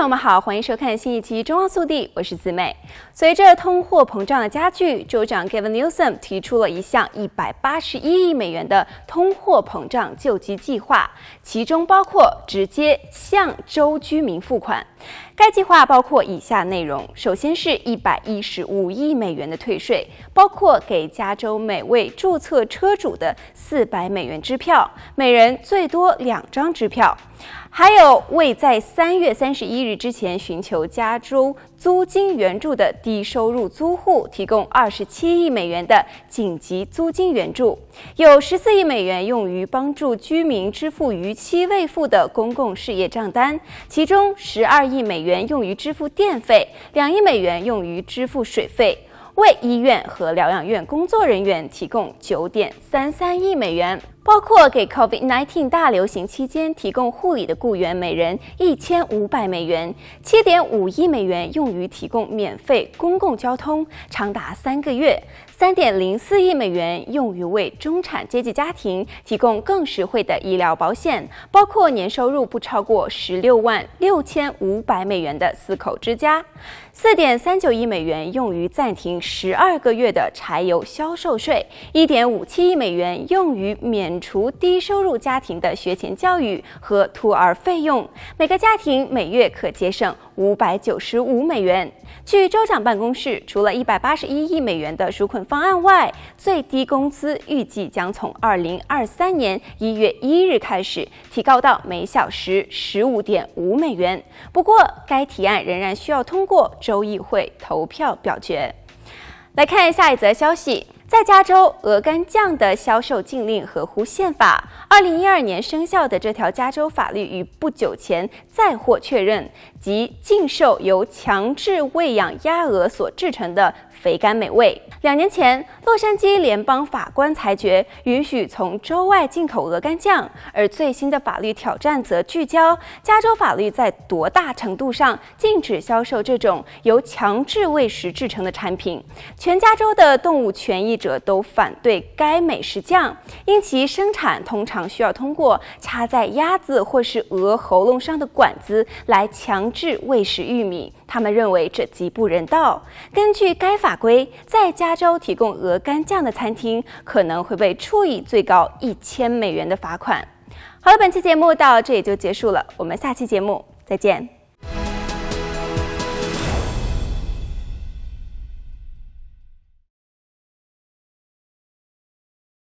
朋友们好，欢迎收看新一期《中央速递》，我是子美。随着通货膨胀的加剧，州长 Gavin Newsom 提出了一项一百八十一亿美元的通货膨胀救济计划，其中包括直接向州居民付款。该计划包括以下内容：首先是一百一十五亿美元的退税，包括给加州每位注册车主的四百美元支票，每人最多两张支票；还有为在三月三十一日之前寻求加州租金援助的低收入租户提供二十七亿美元的紧急租金援助，有十四亿美元用于帮助居民支付逾期未付的公共事业账单，其中十二亿美元。用于支付电费，两亿美元用于支付水费，为医院和疗养院工作人员提供九点三三亿美元，包括给 COVID-19 大流行期间提供护理的雇员每人一千五百美元，七点五亿美元用于提供免费公共交通，长达三个月。三点零四亿美元用于为中产阶级家庭提供更实惠的医疗保险，包括年收入不超过十六万六千五百美元的四口之家。四点三九亿美元用于暂停十二个月的柴油销售税。一点五七亿美元用于免除低收入家庭的学前教育和托儿费用，每个家庭每月可节省五百九十五美元。据州长办公室，除了一百八十一亿美元的纾困方案外，最低工资预计将从二零二三年一月一日开始提高到每小时十五点五美元。不过，该提案仍然需要通过州议会投票表决。来看下一则消息。在加州，鹅肝酱的销售禁令合乎宪法。二零一二年生效的这条加州法律于不久前再获确认，即禁售由强制喂养鸭鹅所制成的肥甘美味。两年前，洛杉矶联邦法官裁决允许从州外进口鹅肝酱，而最新的法律挑战则聚焦加州法律在多大程度上禁止销售这种由强制喂食制成的产品。全加州的动物权益者都反对该美食酱，因其生产通常需要通过插在鸭子或是鹅喉咙上的管子来强制喂食玉米。他们认为这极不人道。根据该法规，在加州提供鹅肝酱的餐厅可能会被处以最高一千美元的罚款。好了，本期节目到这里就结束了，我们下期节目再见。